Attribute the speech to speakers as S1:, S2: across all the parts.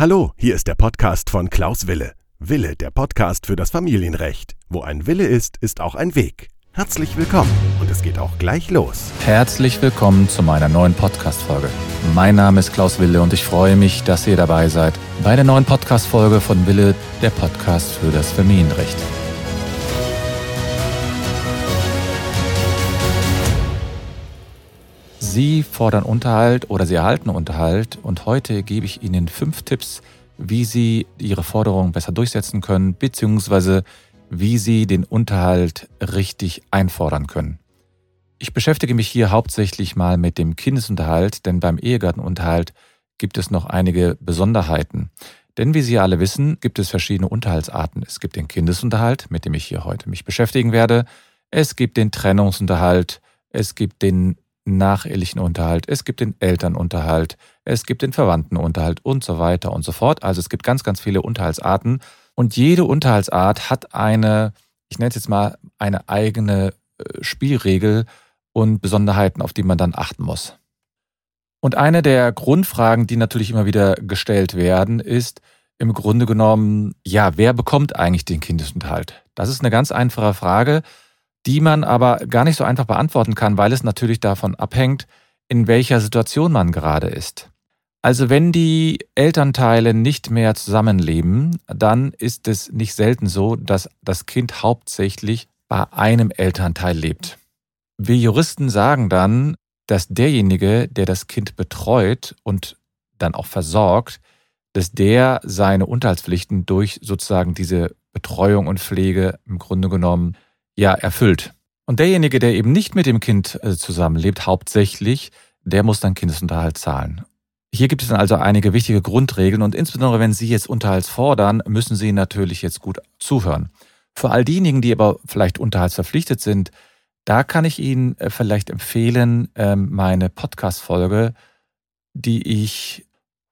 S1: Hallo, hier ist der Podcast von Klaus Wille. Wille, der Podcast für das Familienrecht. Wo ein Wille ist, ist auch ein Weg. Herzlich willkommen und es geht auch gleich los.
S2: Herzlich willkommen zu meiner neuen Podcast-Folge. Mein Name ist Klaus Wille und ich freue mich, dass ihr dabei seid bei der neuen Podcast-Folge von Wille, der Podcast für das Familienrecht. Sie fordern Unterhalt oder Sie erhalten Unterhalt und heute gebe ich Ihnen fünf Tipps, wie Sie Ihre Forderungen besser durchsetzen können, beziehungsweise wie Sie den Unterhalt richtig einfordern können. Ich beschäftige mich hier hauptsächlich mal mit dem Kindesunterhalt, denn beim Ehegattenunterhalt gibt es noch einige Besonderheiten. Denn wie Sie alle wissen, gibt es verschiedene Unterhaltsarten. Es gibt den Kindesunterhalt, mit dem ich hier heute mich beschäftigen werde. Es gibt den Trennungsunterhalt. Es gibt den nachehelichen Unterhalt, es gibt den Elternunterhalt, es gibt den Verwandtenunterhalt und so weiter und so fort. Also es gibt ganz, ganz viele Unterhaltsarten und jede Unterhaltsart hat eine, ich nenne es jetzt mal, eine eigene äh, Spielregel und Besonderheiten, auf die man dann achten muss. Und eine der Grundfragen, die natürlich immer wieder gestellt werden, ist im Grunde genommen, ja, wer bekommt eigentlich den Kindesunterhalt? Das ist eine ganz einfache Frage die man aber gar nicht so einfach beantworten kann, weil es natürlich davon abhängt, in welcher Situation man gerade ist. Also wenn die Elternteile nicht mehr zusammenleben, dann ist es nicht selten so, dass das Kind hauptsächlich bei einem Elternteil lebt. Wir Juristen sagen dann, dass derjenige, der das Kind betreut und dann auch versorgt, dass der seine Unterhaltspflichten durch sozusagen diese Betreuung und Pflege im Grunde genommen ja erfüllt. Und derjenige, der eben nicht mit dem Kind äh, zusammenlebt, hauptsächlich, der muss dann Kindesunterhalt zahlen. Hier gibt es dann also einige wichtige Grundregeln und insbesondere wenn Sie jetzt Unterhalt fordern, müssen Sie natürlich jetzt gut zuhören. Für all diejenigen, die aber vielleicht unterhaltsverpflichtet sind, da kann ich Ihnen äh, vielleicht empfehlen, ähm, meine Podcast-Folge, die ich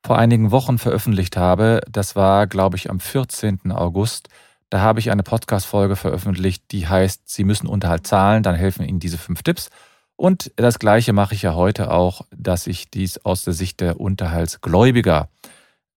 S2: vor einigen Wochen veröffentlicht habe. Das war, glaube ich, am 14. August. Da habe ich eine Podcast-Folge veröffentlicht, die heißt, Sie müssen Unterhalt zahlen, dann helfen Ihnen diese fünf Tipps. Und das Gleiche mache ich ja heute auch, dass ich dies aus der Sicht der Unterhaltsgläubiger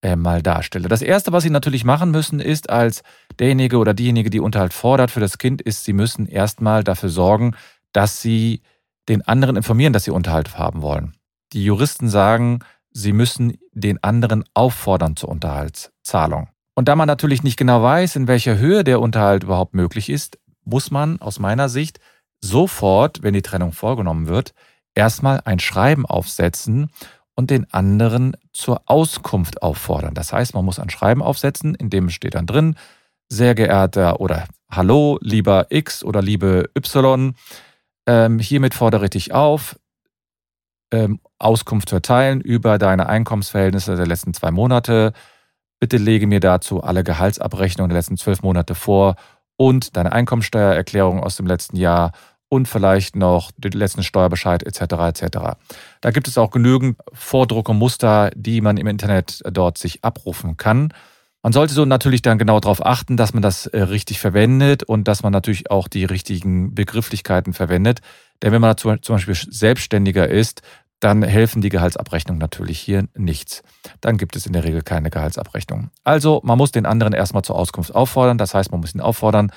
S2: äh, mal darstelle. Das Erste, was Sie natürlich machen müssen, ist als derjenige oder diejenige, die Unterhalt fordert für das Kind, ist, Sie müssen erstmal dafür sorgen, dass Sie den anderen informieren, dass Sie Unterhalt haben wollen. Die Juristen sagen, Sie müssen den anderen auffordern zur Unterhaltszahlung. Und da man natürlich nicht genau weiß, in welcher Höhe der Unterhalt überhaupt möglich ist, muss man aus meiner Sicht sofort, wenn die Trennung vorgenommen wird, erstmal ein Schreiben aufsetzen und den anderen zur Auskunft auffordern. Das heißt, man muss ein Schreiben aufsetzen, in dem steht dann drin, sehr geehrter oder Hallo, lieber X oder liebe Y, ähm, hiermit fordere ich dich auf, ähm, Auskunft zu erteilen über deine Einkommensverhältnisse der letzten zwei Monate, Bitte lege mir dazu alle Gehaltsabrechnungen der letzten zwölf Monate vor und deine Einkommensteuererklärung aus dem letzten Jahr und vielleicht noch den letzten Steuerbescheid etc. etc. Da gibt es auch genügend Vordrucke, Muster, die man im Internet dort sich abrufen kann. Man sollte so natürlich dann genau darauf achten, dass man das äh, richtig verwendet und dass man natürlich auch die richtigen Begrifflichkeiten verwendet. Denn wenn man zum Beispiel Selbstständiger ist, dann helfen die Gehaltsabrechnungen natürlich hier nichts. Dann gibt es in der Regel keine Gehaltsabrechnung. Also man muss den anderen erstmal zur Auskunft auffordern. Das heißt, man muss ihn auffordern,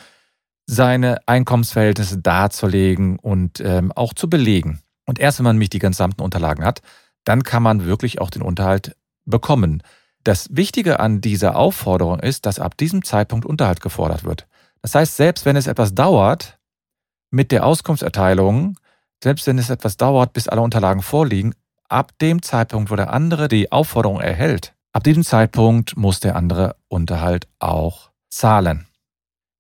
S2: seine Einkommensverhältnisse darzulegen und ähm, auch zu belegen. Und erst wenn man nämlich die gesamten Unterlagen hat, dann kann man wirklich auch den Unterhalt bekommen. Das Wichtige an dieser Aufforderung ist, dass ab diesem Zeitpunkt Unterhalt gefordert wird. Das heißt, selbst wenn es etwas dauert mit der Auskunftserteilung, selbst wenn es etwas dauert, bis alle Unterlagen vorliegen, ab dem Zeitpunkt, wo der andere die Aufforderung erhält, ab diesem Zeitpunkt muss der andere Unterhalt auch zahlen.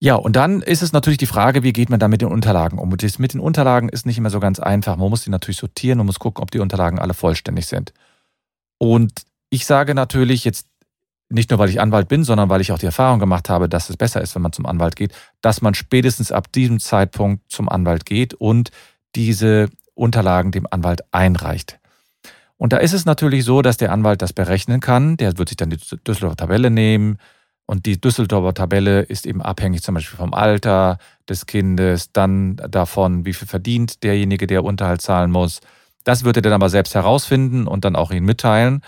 S2: Ja, und dann ist es natürlich die Frage, wie geht man da mit den Unterlagen um? Das mit den Unterlagen ist nicht immer so ganz einfach. Man muss die natürlich sortieren und muss gucken, ob die Unterlagen alle vollständig sind. Und ich sage natürlich jetzt nicht nur, weil ich Anwalt bin, sondern weil ich auch die Erfahrung gemacht habe, dass es besser ist, wenn man zum Anwalt geht, dass man spätestens ab diesem Zeitpunkt zum Anwalt geht und diese Unterlagen dem Anwalt einreicht. Und da ist es natürlich so, dass der Anwalt das berechnen kann. Der wird sich dann die Düsseldorfer Tabelle nehmen. Und die Düsseldorfer Tabelle ist eben abhängig zum Beispiel vom Alter des Kindes, dann davon, wie viel verdient derjenige, der Unterhalt zahlen muss. Das wird er dann aber selbst herausfinden und dann auch Ihnen mitteilen.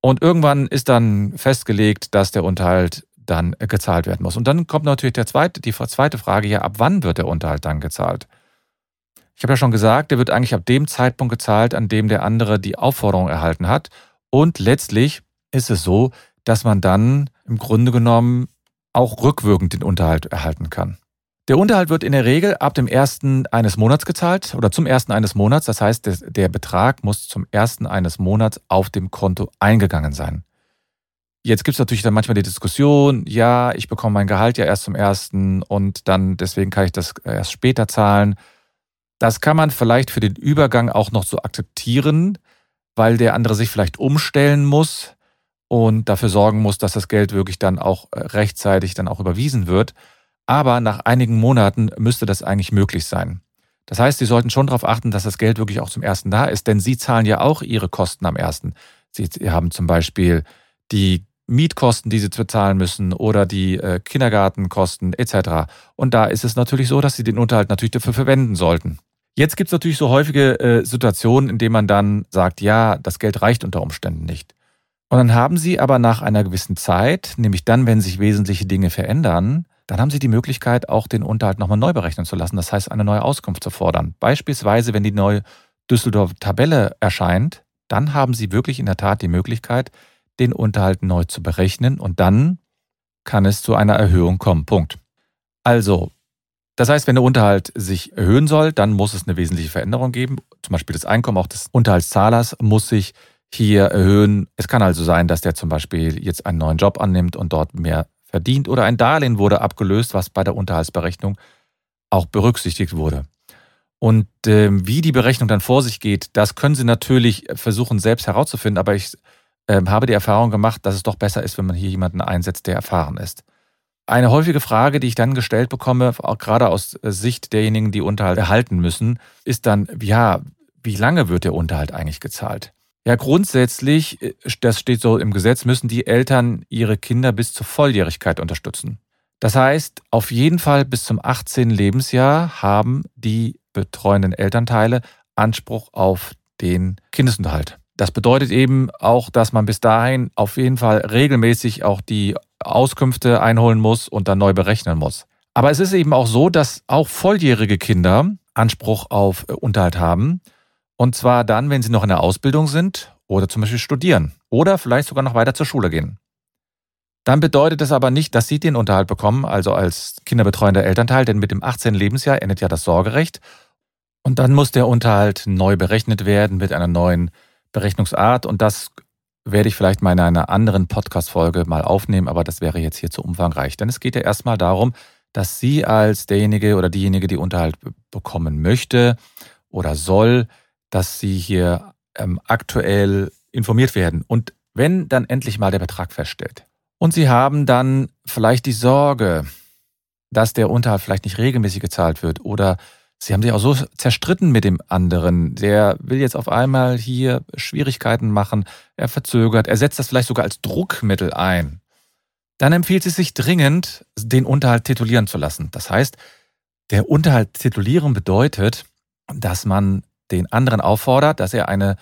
S2: Und irgendwann ist dann festgelegt, dass der Unterhalt dann gezahlt werden muss. Und dann kommt natürlich der zweite, die zweite Frage, ja, ab wann wird der Unterhalt dann gezahlt? Ich habe ja schon gesagt, der wird eigentlich ab dem Zeitpunkt gezahlt, an dem der andere die Aufforderung erhalten hat. Und letztlich ist es so, dass man dann im Grunde genommen auch rückwirkend den Unterhalt erhalten kann. Der Unterhalt wird in der Regel ab dem ersten eines Monats gezahlt oder zum ersten eines Monats. Das heißt, der Betrag muss zum ersten eines Monats auf dem Konto eingegangen sein. Jetzt gibt es natürlich dann manchmal die Diskussion, ja, ich bekomme mein Gehalt ja erst zum ersten und dann deswegen kann ich das erst später zahlen. Das kann man vielleicht für den Übergang auch noch so akzeptieren, weil der andere sich vielleicht umstellen muss und dafür sorgen muss, dass das Geld wirklich dann auch äh, rechtzeitig dann auch überwiesen wird. Aber nach einigen Monaten müsste das eigentlich möglich sein. Das heißt, Sie sollten schon darauf achten, dass das Geld wirklich auch zum ersten da ist, denn Sie zahlen ja auch Ihre Kosten am ersten. Sie haben zum Beispiel die Mietkosten, die sie bezahlen müssen oder die äh, Kindergartenkosten etc. Und da ist es natürlich so, dass sie den Unterhalt natürlich dafür verwenden sollten. Jetzt gibt es natürlich so häufige äh, Situationen, in denen man dann sagt, ja, das Geld reicht unter Umständen nicht. Und dann haben Sie aber nach einer gewissen Zeit, nämlich dann, wenn sich wesentliche Dinge verändern, dann haben Sie die Möglichkeit, auch den Unterhalt nochmal neu berechnen zu lassen. Das heißt, eine neue Auskunft zu fordern. Beispielsweise, wenn die neue Düsseldorf Tabelle erscheint, dann haben Sie wirklich in der Tat die Möglichkeit, den Unterhalt neu zu berechnen und dann kann es zu einer Erhöhung kommen. Punkt. Also, das heißt, wenn der Unterhalt sich erhöhen soll, dann muss es eine wesentliche Veränderung geben. Zum Beispiel das Einkommen auch des Unterhaltszahlers muss sich hier erhöhen. Es kann also sein, dass der zum Beispiel jetzt einen neuen Job annimmt und dort mehr verdient oder ein Darlehen wurde abgelöst, was bei der Unterhaltsberechnung auch berücksichtigt wurde. Und äh, wie die Berechnung dann vor sich geht, das können Sie natürlich versuchen selbst herauszufinden, aber ich ähm, habe die Erfahrung gemacht, dass es doch besser ist, wenn man hier jemanden einsetzt, der erfahren ist. Eine häufige Frage, die ich dann gestellt bekomme, auch gerade aus äh, Sicht derjenigen, die Unterhalt erhalten müssen, ist dann, ja, wie lange wird der Unterhalt eigentlich gezahlt? Ja, grundsätzlich, äh, das steht so im Gesetz, müssen die Eltern ihre Kinder bis zur Volljährigkeit unterstützen. Das heißt, auf jeden Fall bis zum 18. Lebensjahr haben die betreuenden Elternteile Anspruch auf den Kindesunterhalt. Das bedeutet eben auch, dass man bis dahin auf jeden Fall regelmäßig auch die Auskünfte einholen muss und dann neu berechnen muss. Aber es ist eben auch so, dass auch volljährige Kinder Anspruch auf äh, Unterhalt haben. Und zwar dann, wenn sie noch in der Ausbildung sind oder zum Beispiel studieren oder vielleicht sogar noch weiter zur Schule gehen. Dann bedeutet es aber nicht, dass sie den Unterhalt bekommen, also als kinderbetreuender Elternteil, denn mit dem 18. Lebensjahr endet ja das Sorgerecht. Und dann muss der Unterhalt neu berechnet werden mit einer neuen Berechnungsart und das werde ich vielleicht mal in einer anderen Podcast-Folge mal aufnehmen, aber das wäre jetzt hier zu umfangreich. Denn es geht ja erstmal darum, dass Sie als derjenige oder diejenige, die Unterhalt bekommen möchte oder soll, dass Sie hier ähm, aktuell informiert werden. Und wenn dann endlich mal der Betrag feststeht und Sie haben dann vielleicht die Sorge, dass der Unterhalt vielleicht nicht regelmäßig gezahlt wird oder Sie haben sich auch so zerstritten mit dem anderen. Der will jetzt auf einmal hier Schwierigkeiten machen. Er verzögert. Er setzt das vielleicht sogar als Druckmittel ein. Dann empfiehlt es sich dringend, den Unterhalt titulieren zu lassen. Das heißt, der Unterhalt titulieren bedeutet, dass man den anderen auffordert, dass er eine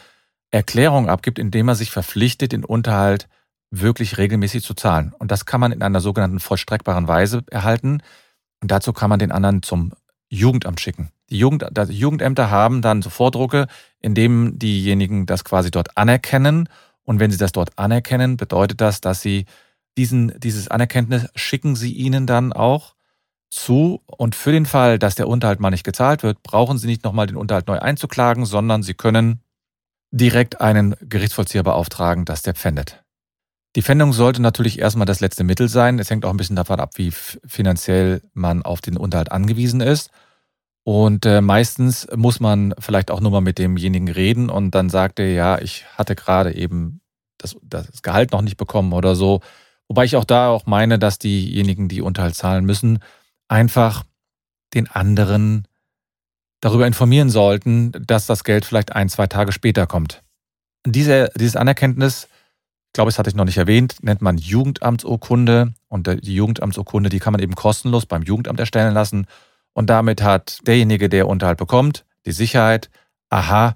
S2: Erklärung abgibt, indem er sich verpflichtet, den Unterhalt wirklich regelmäßig zu zahlen. Und das kann man in einer sogenannten vollstreckbaren Weise erhalten. Und dazu kann man den anderen zum Jugendamt schicken. Die, Jugend, die Jugendämter haben dann so Vordrucke, in dem diejenigen das quasi dort anerkennen. Und wenn sie das dort anerkennen, bedeutet das, dass sie diesen, dieses Anerkenntnis schicken sie ihnen dann auch zu. Und für den Fall, dass der Unterhalt mal nicht gezahlt wird, brauchen sie nicht nochmal den Unterhalt neu einzuklagen, sondern sie können direkt einen Gerichtsvollzieher beauftragen, dass der pfändet. Die Pfändung sollte natürlich erstmal das letzte Mittel sein. Es hängt auch ein bisschen davon ab, wie finanziell man auf den Unterhalt angewiesen ist. Und äh, meistens muss man vielleicht auch nur mal mit demjenigen reden und dann sagt er, ja, ich hatte gerade eben das, das Gehalt noch nicht bekommen oder so. Wobei ich auch da auch meine, dass diejenigen, die Unterhalt zahlen müssen, einfach den anderen darüber informieren sollten, dass das Geld vielleicht ein, zwei Tage später kommt. Diese, dieses Anerkenntnis, ich glaube, das hatte ich noch nicht erwähnt, nennt man Jugendamtsurkunde. Und die Jugendamtsurkunde, die kann man eben kostenlos beim Jugendamt erstellen lassen. Und damit hat derjenige, der Unterhalt bekommt, die Sicherheit, aha,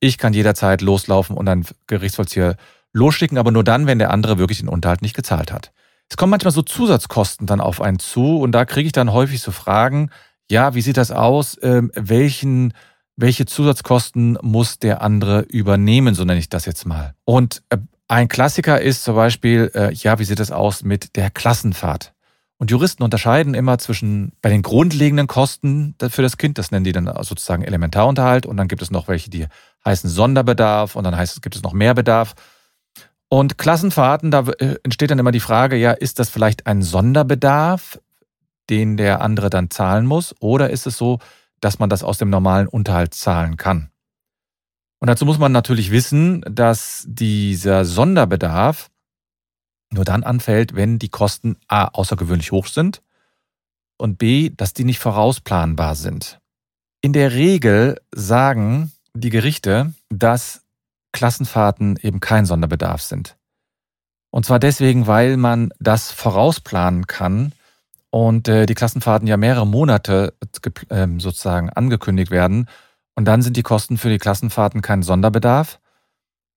S2: ich kann jederzeit loslaufen und einen Gerichtsvollzieher losschicken, aber nur dann, wenn der andere wirklich den Unterhalt nicht gezahlt hat. Es kommen manchmal so Zusatzkosten dann auf einen zu und da kriege ich dann häufig so Fragen, ja, wie sieht das aus? Ähm, welchen, welche Zusatzkosten muss der andere übernehmen, so nenne ich das jetzt mal. Und äh, ein Klassiker ist zum Beispiel, äh, ja, wie sieht das aus mit der Klassenfahrt? Und Juristen unterscheiden immer zwischen bei den grundlegenden Kosten für das Kind, das nennen die dann sozusagen Elementarunterhalt, und dann gibt es noch welche, die heißen Sonderbedarf und dann heißt es, gibt es noch Mehrbedarf. Und Klassenfahrten, da äh, entsteht dann immer die Frage, ja, ist das vielleicht ein Sonderbedarf, den der andere dann zahlen muss, oder ist es so, dass man das aus dem normalen Unterhalt zahlen kann? Und dazu muss man natürlich wissen, dass dieser Sonderbedarf nur dann anfällt, wenn die Kosten a. außergewöhnlich hoch sind und b. dass die nicht vorausplanbar sind. In der Regel sagen die Gerichte, dass Klassenfahrten eben kein Sonderbedarf sind. Und zwar deswegen, weil man das vorausplanen kann und äh, die Klassenfahrten ja mehrere Monate äh, sozusagen angekündigt werden. Und dann sind die Kosten für die Klassenfahrten kein Sonderbedarf.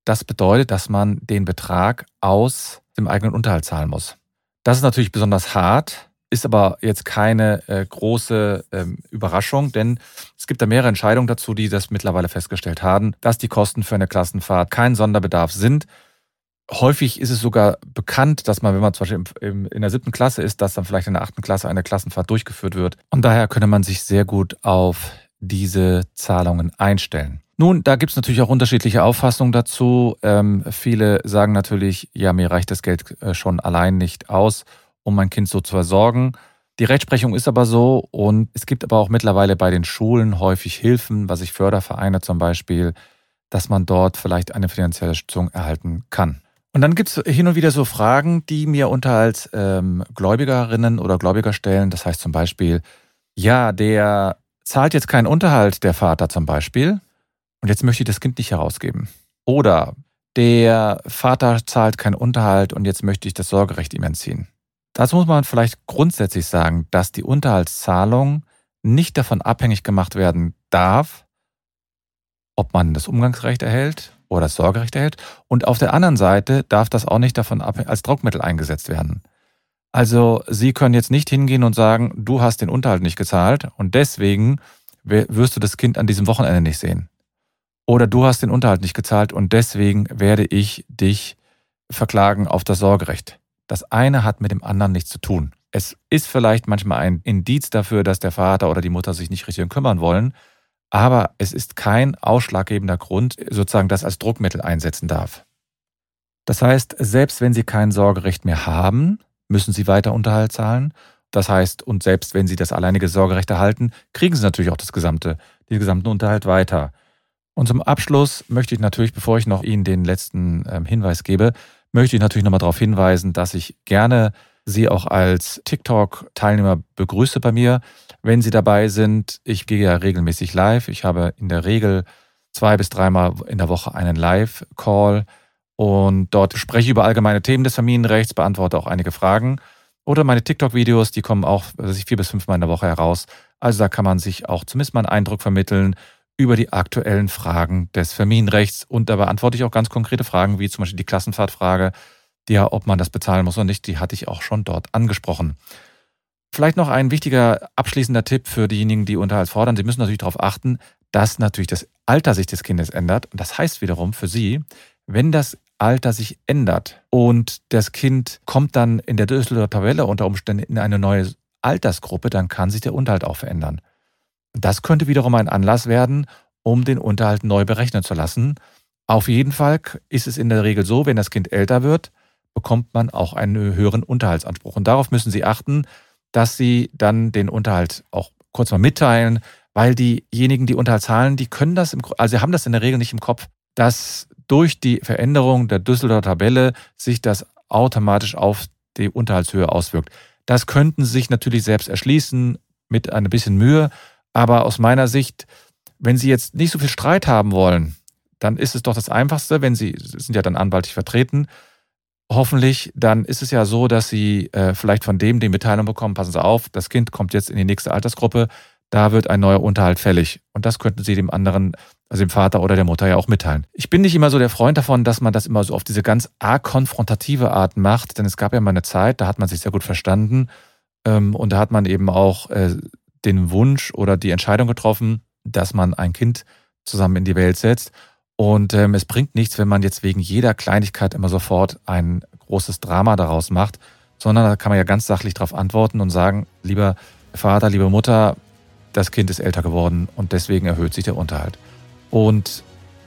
S2: Das bedeutet, dass man den Betrag aus dem eigenen Unterhalt zahlen muss. Das ist natürlich besonders hart, ist aber jetzt keine äh, große ähm, Überraschung, denn es gibt da mehrere Entscheidungen dazu, die das mittlerweile festgestellt haben, dass die Kosten für eine Klassenfahrt kein Sonderbedarf sind. Häufig ist es sogar bekannt, dass man, wenn man zum Beispiel in der siebten Klasse ist, dass dann vielleicht in der achten Klasse eine Klassenfahrt durchgeführt wird. Und daher könne man sich sehr gut auf diese Zahlungen einstellen. Nun, da gibt es natürlich auch unterschiedliche Auffassungen dazu. Ähm, viele sagen natürlich, ja, mir reicht das Geld äh, schon allein nicht aus, um mein Kind so zu versorgen. Die Rechtsprechung ist aber so und es gibt aber auch mittlerweile bei den Schulen häufig Hilfen, was ich Fördervereine zum Beispiel, dass man dort vielleicht eine finanzielle Stützung erhalten kann. Und dann gibt es hin und wieder so Fragen, die mir unter als ähm, Gläubigerinnen oder Gläubiger stellen. Das heißt zum Beispiel, ja, der zahlt jetzt keinen Unterhalt, der Vater zum Beispiel, und jetzt möchte ich das Kind nicht herausgeben. Oder der Vater zahlt keinen Unterhalt und jetzt möchte ich das Sorgerecht ihm entziehen. Dazu muss man vielleicht grundsätzlich sagen, dass die Unterhaltszahlung nicht davon abhängig gemacht werden darf, ob man das Umgangsrecht erhält oder das Sorgerecht erhält. Und auf der anderen Seite darf das auch nicht davon als Druckmittel eingesetzt werden. Also Sie können jetzt nicht hingehen und sagen, du hast den Unterhalt nicht gezahlt und deswegen wirst du das Kind an diesem Wochenende nicht sehen. Oder du hast den Unterhalt nicht gezahlt und deswegen werde ich dich verklagen auf das Sorgerecht. Das eine hat mit dem anderen nichts zu tun. Es ist vielleicht manchmal ein Indiz dafür, dass der Vater oder die Mutter sich nicht richtig kümmern wollen, aber es ist kein ausschlaggebender Grund, sozusagen das als Druckmittel einsetzen darf. Das heißt, selbst wenn Sie kein Sorgerecht mehr haben, müssen Sie weiter Unterhalt zahlen. Das heißt, und selbst wenn Sie das alleinige Sorgerecht erhalten, kriegen Sie natürlich auch das gesamte, den gesamten Unterhalt weiter. Und zum Abschluss möchte ich natürlich, bevor ich noch Ihnen den letzten ähm, Hinweis gebe, möchte ich natürlich nochmal darauf hinweisen, dass ich gerne Sie auch als TikTok-Teilnehmer begrüße bei mir. Wenn Sie dabei sind, ich gehe ja regelmäßig live. Ich habe in der Regel zwei bis dreimal in der Woche einen Live-Call und dort spreche ich über allgemeine Themen des Familienrechts, beantworte auch einige Fragen. Oder meine TikTok-Videos, die kommen auch vier bis fünfmal in der Woche heraus. Also da kann man sich auch zumindest mal einen Eindruck vermitteln über die aktuellen Fragen des Familienrechts. Und da beantworte ich auch ganz konkrete Fragen, wie zum Beispiel die Klassenfahrtfrage, die ja, ob man das bezahlen muss oder nicht, die hatte ich auch schon dort angesprochen. Vielleicht noch ein wichtiger abschließender Tipp für diejenigen, die Unterhalt fordern. Sie müssen natürlich darauf achten, dass natürlich das Alter sich des Kindes ändert. Und das heißt wiederum für Sie, wenn das Alter sich ändert und das Kind kommt dann in der Düsseldorfer Tabelle unter Umständen in eine neue Altersgruppe, dann kann sich der Unterhalt auch verändern. Das könnte wiederum ein Anlass werden, um den Unterhalt neu berechnen zu lassen. Auf jeden Fall ist es in der Regel so, wenn das Kind älter wird, bekommt man auch einen höheren Unterhaltsanspruch. Und darauf müssen Sie achten, dass Sie dann den Unterhalt auch kurz mal mitteilen, weil diejenigen, die Unterhalt zahlen, die können das, im, also sie haben das in der Regel nicht im Kopf, dass durch die Veränderung der Düsseldorfer Tabelle sich das automatisch auf die Unterhaltshöhe auswirkt. Das könnten Sie sich natürlich selbst erschließen mit ein bisschen Mühe, aber aus meiner Sicht, wenn Sie jetzt nicht so viel Streit haben wollen, dann ist es doch das Einfachste, wenn Sie sind ja dann anwaltlich vertreten, hoffentlich, dann ist es ja so, dass Sie äh, vielleicht von dem die Mitteilung bekommen, passen Sie auf, das Kind kommt jetzt in die nächste Altersgruppe, da wird ein neuer Unterhalt fällig. Und das könnten Sie dem anderen, also dem Vater oder der Mutter ja auch mitteilen. Ich bin nicht immer so der Freund davon, dass man das immer so auf diese ganz arg konfrontative Art macht, denn es gab ja mal eine Zeit, da hat man sich sehr gut verstanden ähm, und da hat man eben auch äh, den Wunsch oder die Entscheidung getroffen, dass man ein Kind zusammen in die Welt setzt. Und ähm, es bringt nichts, wenn man jetzt wegen jeder Kleinigkeit immer sofort ein großes Drama daraus macht, sondern da kann man ja ganz sachlich darauf antworten und sagen, lieber Vater, liebe Mutter, das Kind ist älter geworden und deswegen erhöht sich der Unterhalt. Und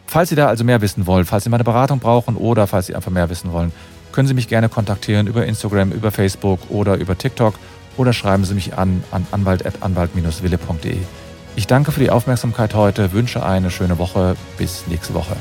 S2: falls Sie da also mehr wissen wollen, falls Sie meine Beratung brauchen oder falls Sie einfach mehr wissen wollen, können Sie mich gerne kontaktieren über Instagram, über Facebook oder über TikTok oder schreiben Sie mich an an anwalt-wille.de. Ich danke für die Aufmerksamkeit heute, wünsche eine schöne Woche. Bis nächste Woche.